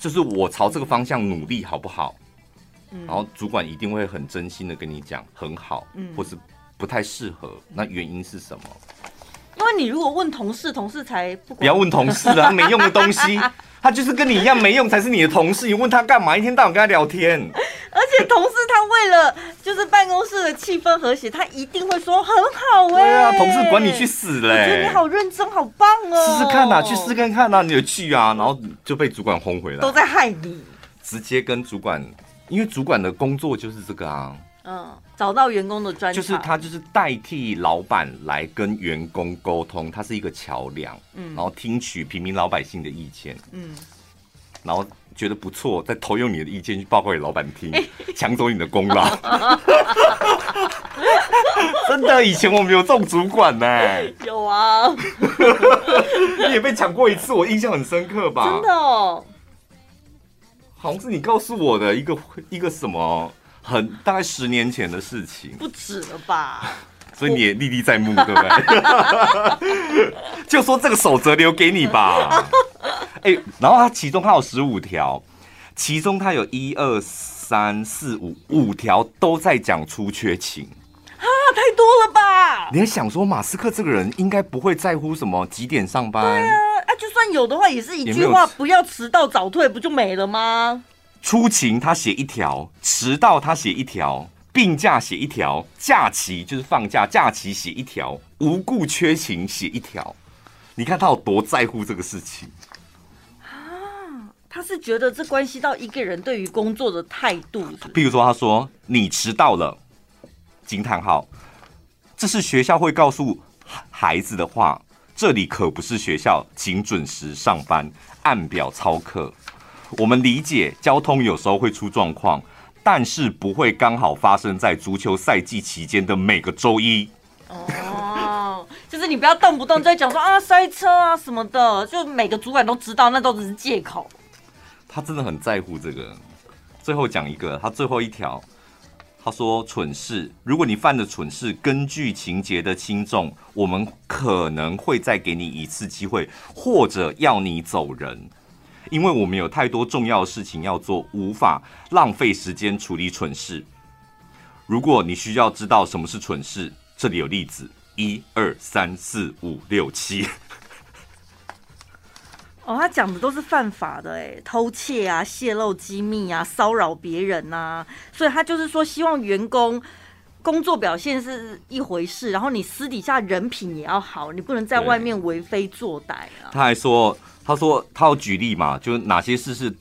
就是我朝这个方向努力，好不好？然后主管一定会很真心的跟你讲，很好，或是不太适合。那原因是什么？因为你如果问同事，同事才不管。不要问同事啊，没用的东西，[laughs] 他就是跟你一样没用，才是你的同事。你问他干嘛？一天到晚跟他聊天。而且同事他为了就是办公室的气氛和谐，他一定会说很好哎、欸。对啊，同事管你去死嘞！我觉得你好认真，好棒哦。试试看呐、啊，去试看看呐、啊，你有去啊，然后就被主管轰回来。都在害你。直接跟主管，因为主管的工作就是这个啊。嗯。找到员工的专长，就是他，就是代替老板来跟员工沟通，他是一个桥梁，嗯，然后听取平民老百姓的意见，嗯，然后觉得不错，再投用你的意见去报告给老板听，抢走你的功劳。[laughs] 真的，以前我们有这种主管呢、欸，有啊，[laughs] 你也被抢过一次，我印象很深刻吧？真的哦，好像是你告诉我的一个一个什么。很大概十年前的事情，不止了吧？[laughs] 所以你也历历在目，对不对？[laughs] 就说这个守则留给你吧。[laughs] 哎、欸，然后它其中它有十五条，其中它有一二三四五五条都在讲出缺勤啊，太多了吧？你还想说马斯克这个人应该不会在乎什么几点上班？对啊，啊，就算有的话，也是一句话，不要迟到早退，不就没了吗？出勤他写一条，迟到他写一条，病假写一条，假期就是放假，假期写一条，无故缺勤写一条。你看他有多在乎这个事情啊？他是觉得这关系到一个人对于工作的态度是是？比如说，他说你迟到了，惊叹号，这是学校会告诉孩子的话。这里可不是学校，请准时上班，按表操课。我们理解交通有时候会出状况，但是不会刚好发生在足球赛季期间的每个周一。哦，就是你不要动不动就在讲说啊塞车啊什么的，就每个主管都知道，那都只是借口。他真的很在乎这个。最后讲一个，他最后一条，他说蠢事，如果你犯的蠢事，根据情节的轻重，我们可能会再给你一次机会，或者要你走人。因为我们有太多重要的事情要做，无法浪费时间处理蠢事。如果你需要知道什么是蠢事，这里有例子：一二三四五六七。[laughs] 哦，他讲的都是犯法的，哎，偷窃啊，泄露机密啊，骚扰别人啊。所以他就是说，希望员工工作表现是一回事，然后你私底下人品也要好，你不能在外面为非作歹啊。他还说。他说：“他要举例嘛，就哪些事是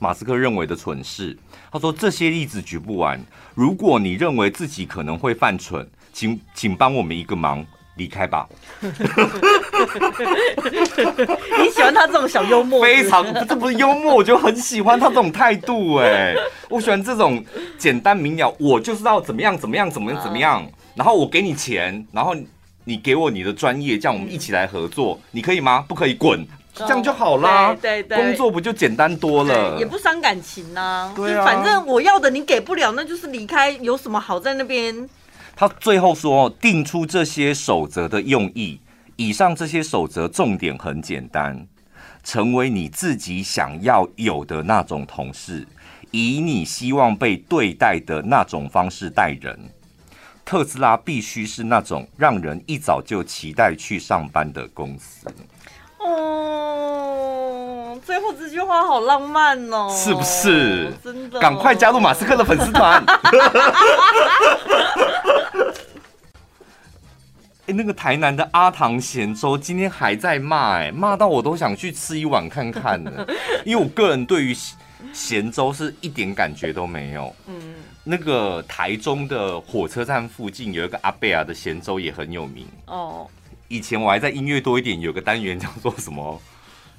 马斯克认为的蠢事。他说这些例子举不完。如果你认为自己可能会犯蠢，请请帮我们一个忙，离开吧。[laughs] ” [laughs] 你喜欢他这种小幽默？非常，这不是幽默，我就很喜欢他这种态度。哎，我喜欢这种简单明了，我就是要怎么样怎么样怎么样怎么样，然后我给你钱，然后你给我你的专业，这样我们一起来合作，你可以吗？不可以，滚。这样就好啦，对对，工作不就简单多了，也不伤感情呐。对啊，反正我要的你给不了，那就是离开，有什么好在那边？他最后说，定出这些守则的用意，以上这些守则重点很简单，成为你自己想要有的那种同事，以你希望被对待的那种方式待人。特斯拉必须是那种让人一早就期待去上班的公司。哦最后这句话好浪漫哦，是不是？真的，赶快加入马斯克的粉丝团。[laughs] 哎、欸，那个台南的阿唐咸粥今天还在骂，哎，骂到我都想去吃一碗看看呢。因为我个人对于咸粥是一点感觉都没有。嗯，那个台中的火车站附近有一个阿贝尔的咸粥也很有名。哦，以前我还在音乐多一点，有个单元叫做什么？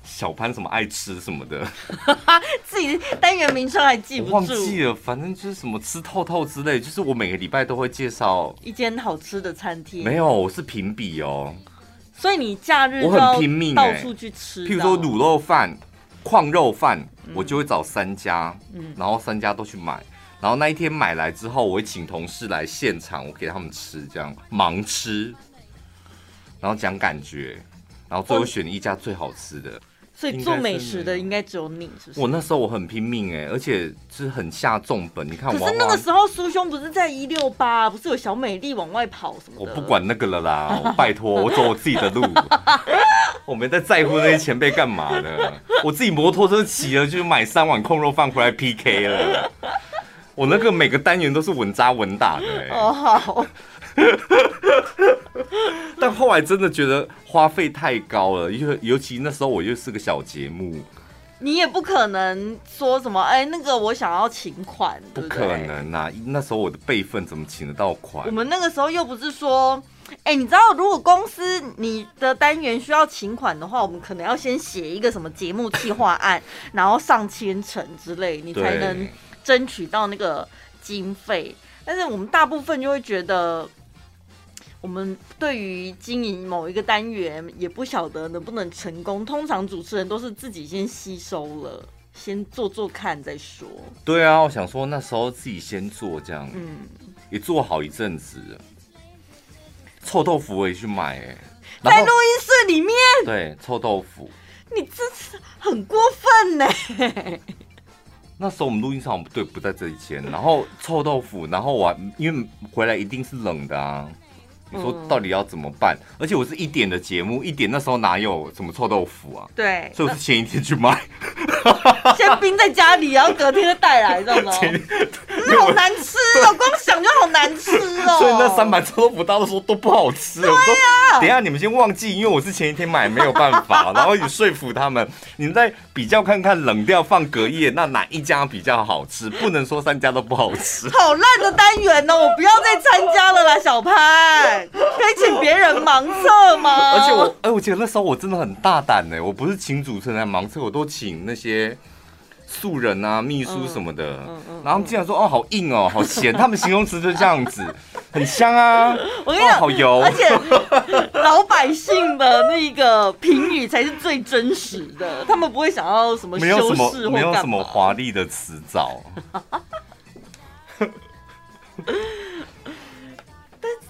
小潘什么爱吃什么的，[laughs] 自己单元名称还记不住，忘记了。反正就是什么吃透透之类，就是我每个礼拜都会介绍一间好吃的餐厅。没有，我是评比哦。所以你假日我很拼命，到处去吃。譬如说卤肉饭、矿肉饭，我就会找三家，嗯，然后三家都去买。然后那一天买来之后，我会请同事来现场，我给他们吃，这样盲吃，然后讲感觉，然后最后选一家最好吃的。所以做美食的应该只有你，是不是？我那时候我很拼命哎、欸，而且是很下重本。你看我，可是那个时候苏兄不是在一六八，不是有小美丽往外跑什么的？我不管那个了啦，我拜托 [laughs] 我走我自己的路，[laughs] 我没在在乎那些前辈干嘛的。我自己摩托车骑了，就买三碗控肉饭回来 PK 了。我那个每个单元都是稳扎稳打的。哦好。[laughs] 但后来真的觉得花费太高了，因为尤其那时候我又是个小节目，你也不可能说什么哎、欸，那个我想要请款，不可能啊！那时候我的辈分怎么请得到款？我们那个时候又不是说，哎、欸，你知道，如果公司你的单元需要请款的话，我们可能要先写一个什么节目计划案，[laughs] 然后上千层之类，你才能争取到那个经费。但是我们大部分就会觉得。我们对于经营某一个单元也不晓得能不能成功，通常主持人都是自己先吸收了，先做做看再说。对啊，我想说那时候自己先做这样，嗯，也做好一阵子。臭豆腐我也去买，哎，在录音室里面。对，臭豆腐，你这是很过分呢。那时候我们录音场不对，不在这一间，然后臭豆腐，然后我因为回来一定是冷的啊。你说到底要怎么办？嗯、而且我是一点的节目，一点那时候哪有什么臭豆腐啊？对，所以我是前一天去买，[laughs] 先冰在家里，然后隔天就带来，知道吗？[laughs] 那好难吃哦，光想就好难吃哦。[laughs] 所以那三盘臭豆腐，大家都说都不好吃。对啊，等一下你们先忘记，因为我是前一天买，没有办法，然后你说服他们，你们再比较看看冷掉放隔夜，那哪一家比较好吃？不能说三家都不好吃。好烂的单元哦，我不要再参加了啦，小潘。[laughs] 可以请别人盲测吗？而且我，哎，我记得那时候我真的很大胆呢，我不是请主持人来盲测，我都请那些素人啊、秘书什么的。嗯嗯嗯、然后竟然说，哦，好硬哦，好咸，他们形容词就这样子，很香啊。[laughs] 我跟你讲，哦、好油。而且 [laughs] 老百姓的那个评语才是最真实的，他们不会想要什么修饰或，没有什么，没有什么华丽的词藻。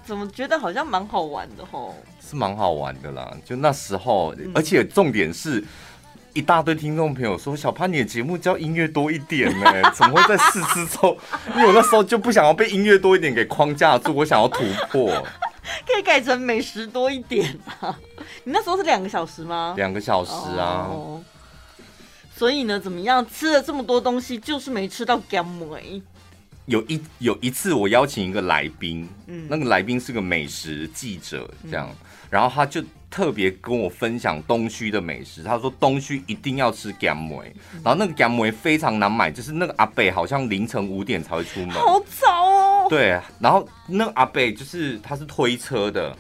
怎么觉得好像蛮好玩的吼？是蛮好玩的啦，就那时候，而且重点是一大堆听众朋友说：“小潘，你的节目叫音乐多一点呢？[laughs] 怎么会在试吃中？”因为我那时候就不想要被音乐多一点给框架住，我想要突破，[laughs] 可以改成美食多一点啊！你那时候是两个小时吗？两个小时啊。Oh, 所以呢，怎么样？吃了这么多东西，就是没吃到甘梅。有一有一次，我邀请一个来宾，嗯，那个来宾是个美食记者，这样，嗯、然后他就特别跟我分享东区的美食。他说东区一定要吃咸梅，嗯、然后那个咸梅非常难买，就是那个阿伯好像凌晨五点才会出门，好早哦。对，然后那个阿伯就是他是推车的，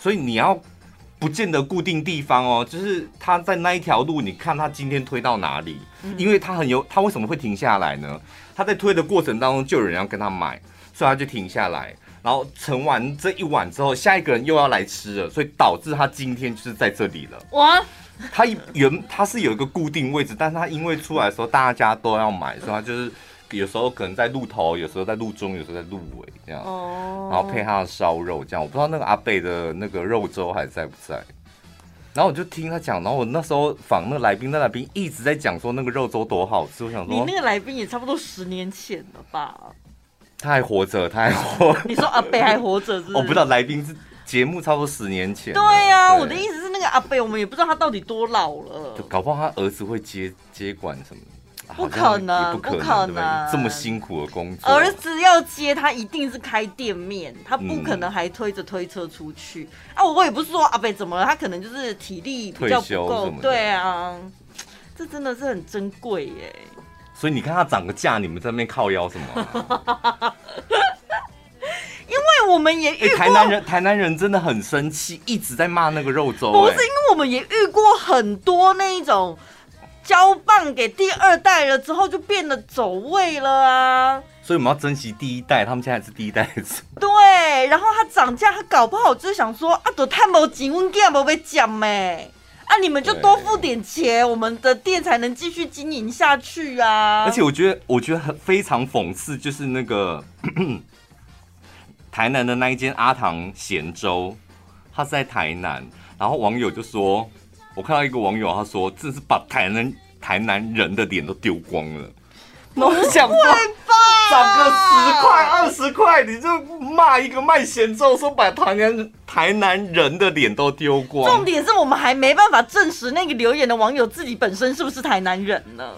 所以你要不见得固定地方哦，就是他在那一条路，你看他今天推到哪里，嗯、因为他很有，他为什么会停下来呢？他在推的过程当中，就有人要跟他买，所以他就停下来，然后盛完这一碗之后，下一个人又要来吃了，所以导致他今天就是在这里了。哇！他原他是有一个固定位置，但是他因为出来的时候大家都要买，所以他就是有时候可能在路头，有时候在路中，有时候在路尾这样。哦。然后配他的烧肉这样，我不知道那个阿贝的那个肉粥还在不在。然后我就听他讲，然后我那时候访那个来宾，那来宾一直在讲说那个肉粥多好吃。我想说，你那个来宾也差不多十年前了吧？他还活着，他还活。你说阿北还活着是不是？我不知道来宾是节目差不多十年前。对呀、啊，我的意思是那个阿北，我们也不知道他到底多老了。搞不好他儿子会接接管什么？不可能，不可能，这么辛苦的工作，儿子要接他一定是开店面，他不可能还推着推车出去、嗯、啊！我也不是说阿北怎么了，他可能就是体力比较不够，对啊，这真的是很珍贵耶。所以你看他涨个价，你们在那边靠腰什么、啊？[laughs] 因为我们也遇过、欸、台南人，台南人真的很生气，一直在骂那个肉粥。不是因为我们也遇过很多那一种。交棒给第二代了之后，就变得走位了啊！所以我们要珍惜第一代，他们现在是第一代。对，然后他涨价，他搞不好就是想说啊，都太没钱，我给不被讲没啊，你们就多付点钱，我们的店才能继续经营下去啊！而且我觉得，我觉得很非常讽刺，就是那个 [clears throat] 台南的那一间阿唐咸粥，他是在台南，然后网友就说。我看到一个网友，他说：“真是把台南台南人的脸都丢光了。”我想说，涨个十块二十块，你就骂一个卖咸粥，说把台南台南人的脸都丢光。重点是我们还没办法证实那个留言的网友自己本身是不是台南人呢？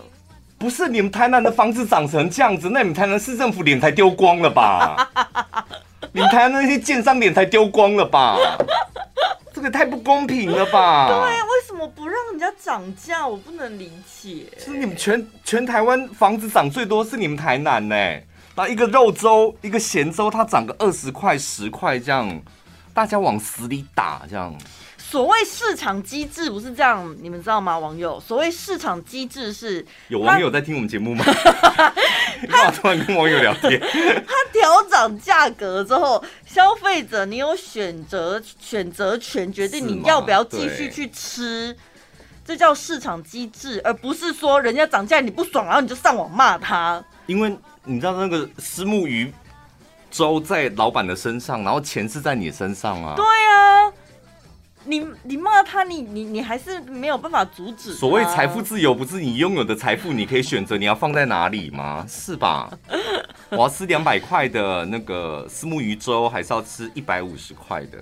不是，你们台南的房子长成这样子，那你们台南市政府脸才丢光了吧？[laughs] 你们台南那些建商脸才丢光了吧？这个太不公平了吧？对，为什么不让人家涨价？我不能理解。是你们全全台湾房子涨最多是你们台南呢？那一个肉粥，一个咸粥，它涨个二十块、十块这样，大家往死里打这样。所谓市场机制不是这样，你们知道吗？网友，所谓市场机制是有网友在听我们节目吗？[laughs] 你干嘛突然跟网友聊天？他调涨价格之后，消费者你有选择选择权，决定你要不要继续去吃，这叫市场机制，而不是说人家涨价你不爽，然后你就上网骂他。因为你知道那个私木鱼粥在老板的身上，然后钱是在你身上啊。对啊。你你骂他，你你你还是没有办法阻止。所谓财富自由，不是你拥有的财富，你可以选择你要放在哪里吗？是吧？[laughs] 我要吃两百块的那个虱目鱼粥，还是要吃一百五十块的？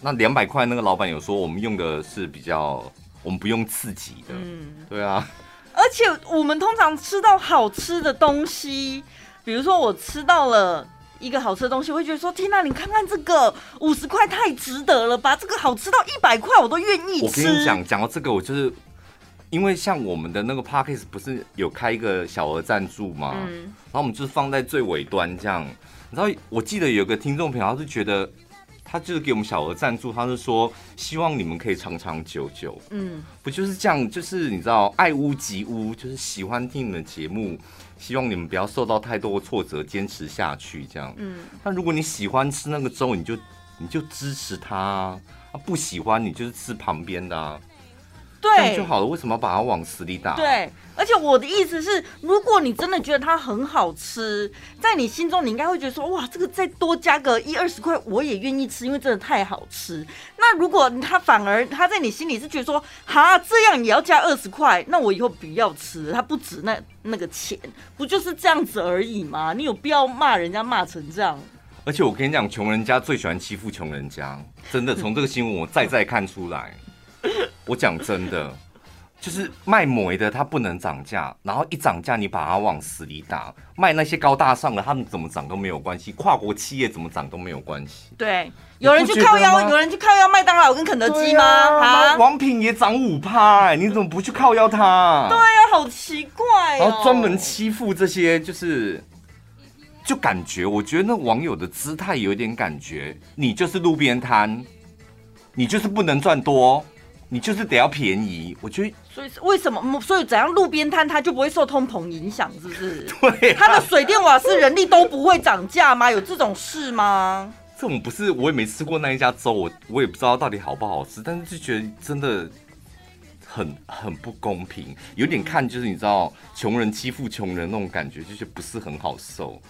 那两百块那个老板有说，我们用的是比较，我们不用刺激的。嗯，对啊。而且我们通常吃到好吃的东西，比如说我吃到了。一个好吃的东西，我会觉得说：天哪，你看看这个五十块太值得了吧？这个好吃到一百块我都愿意吃。我跟你讲，讲到这个，我就是因为像我们的那个 Podcast 不是有开一个小额赞助嘛？嗯，然后我们就是放在最尾端这样。然后我记得有个听众朋友，他是觉得他就是给我们小额赞助，他是说希望你们可以长长久久。嗯，不就是这样？就是你知道爱屋及乌，就是喜欢听你们的节目。希望你们不要受到太多的挫折，坚持下去这样。嗯，那如果你喜欢吃那个粥，你就你就支持他啊；不喜欢你就是吃旁边的啊。对，就好了。为什么要把它往死里打？对，而且我的意思是，如果你真的觉得它很好吃，在你心中你应该会觉得说，哇，这个再多加个一二十块，我也愿意吃，因为真的太好吃。那如果他反而他在你心里是觉得说，哈，这样也要加二十块，那我以后不要吃，它不值那那个钱，不就是这样子而已吗？你有必要骂人家骂成这样？而且我跟你讲，穷人家最喜欢欺负穷人家，真的，从这个新闻我再再看出来。[laughs] 我讲真的，就是卖煤的他不能涨价，然后一涨价你把它往死里打。卖那些高大上的，他们怎么涨都没有关系，跨国企业怎么涨都没有关系。对，有人去靠腰，有人去靠腰麦当劳跟肯德基吗？啊，王品也涨五趴，哎，你怎么不去靠腰他？对呀，好奇怪。然后专门欺负这些，就是就感觉，我觉得那网友的姿态有点感觉，你就是路边摊。你就是不能赚多，你就是得要便宜。我觉得，所以为什么？所以怎样路边摊它就不会受通膨影响？是不是？[laughs] 对、啊，它的水电瓦斯人力都不会涨价吗？有这种事吗？这种不是，我也没吃过那一家粥，我我也不知道到底好不好吃，但是就觉得真的很很不公平，有点看就是你知道，穷人欺负穷人那种感觉，就是不是很好受。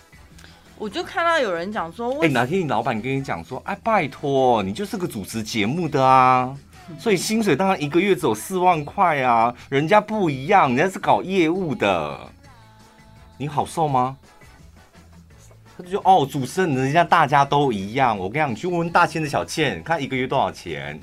我就看到有人讲说，哎、欸，哪天你老板跟你讲说，哎，拜托，你就是个主持节目的啊，所以薪水当然一个月只有四万块啊，人家不一样，人家是搞业务的，你好受吗？他就哦，主持人人家大家都一样。我跟你讲，你去问问大千的小倩，看一个月多少钱？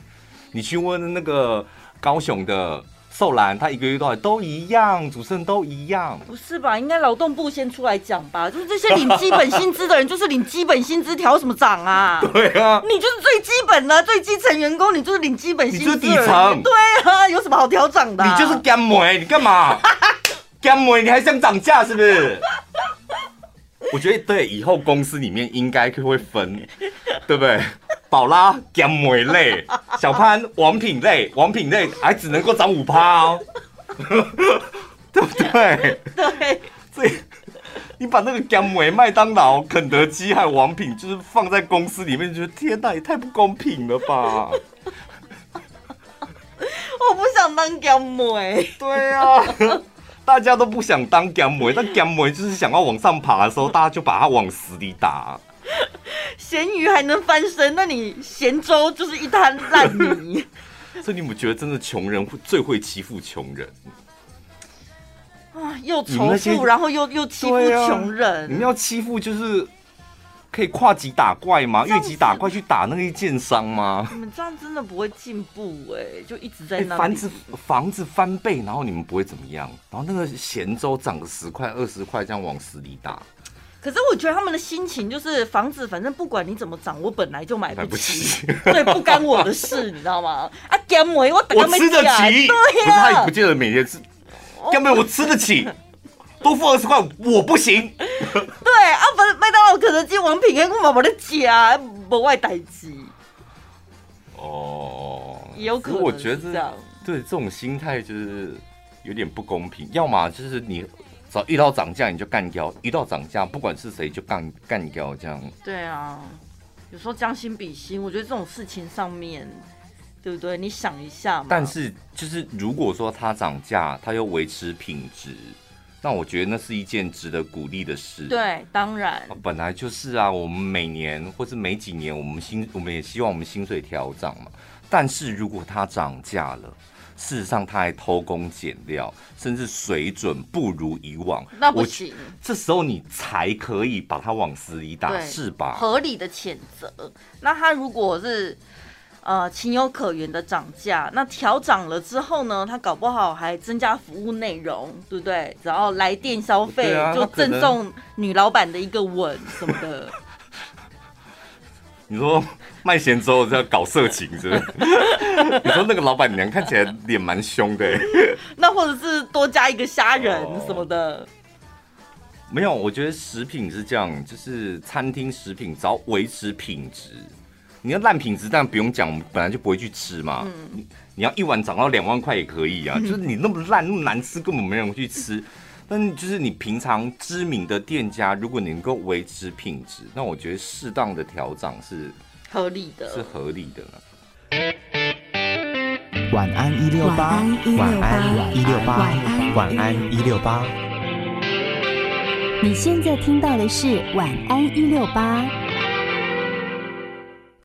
你去问那个高雄的。寿兰他一个月多少都一样，主持人都一样，不是吧？应该劳动部先出来讲吧？就是这些领基本薪资的人，就是领基本薪资，调什么涨啊？对啊，你就是最基本的最基层员工，你就是领基本薪资，你就是底层。对啊，有什么好调涨的？你就是干美，你干嘛？[laughs] 干美，你还想涨价是不是？我觉得对，以后公司里面应该会分，对不对？宝拉减美类，[laughs] 小潘王品类，王品类还只能够涨五趴哦，[laughs] 对不对？对，所以你把那个减美麦当劳、肯德基还有王品，就是放在公司里面，觉得天哪，也太不公平了吧？[laughs] 我不想当减美，对啊，大家都不想当减美，但减美就是想要往上爬的时候，大家就把它往死里打。[laughs] 咸鱼还能翻身，那你咸粥就是一滩烂泥。[laughs] 所以你们觉得，真的穷人会最会欺负穷人啊？又仇富，然后又又欺负穷人。你们要欺负就是可以跨级打怪吗？越级打怪去打那个建商吗？你们这样真的不会进步哎，就一直在那。房子房子翻倍，然后你们不会怎么样？然后那个咸粥涨个十块二十块，这样往死里打。可是我觉得他们的心情就是房子，反正不管你怎么涨，我本来就买不起，[laughs] 对，不干我的事，你知道吗？啊，干妹，我我吃得起，对呀，他也不见得每天吃，干妹我吃得起，多付二十块我不行。[laughs] 对啊，不是麦当劳、肯德基、王品，跟我们的家不外代机。哦，也有可能。我觉得这样，对这种心态就是有点不公平。要么就是你。只要遇到涨价你就干掉，遇到涨价不管是谁就干干掉这样。对啊，有时候将心比心，我觉得这种事情上面，对不对？你想一下嘛。但是就是如果说它涨价，它又维持品质，那我觉得那是一件值得鼓励的事。对，当然。本来就是啊，我们每年或是每几年，我们薪我们也希望我们薪水调涨嘛。但是如果它涨价了，事实上，他还偷工减料，甚至水准不如以往。那不行，这时候你才可以把他往死里打，是吧？合理的谴责。那他如果是呃情有可原的涨价，那调涨了之后呢，他搞不好还增加服务内容，对不对？然后来电消费，啊、就赠送女老板的一个吻什么的。你说卖咸粥是要搞色情是不是？[laughs] 你说那个老板娘看起来脸蛮凶的，[laughs] 那或者是多加一个虾仁什么的。哦，没有，我觉得食品是这样，就是餐厅食品只要维持品质，你要烂品质，但不用讲，我们本来就不会去吃嘛。嗯，你要一碗涨到两万块也可以啊，[laughs] 就是你那么烂那么难吃，根本没人会去吃。但就是你平常知名的店家，如果你能够维持品质，那我觉得适当的调整是合理的，是合理的。晚安一六八，晚安一六八，晚安一六八。你现在听到的是晚安一六八。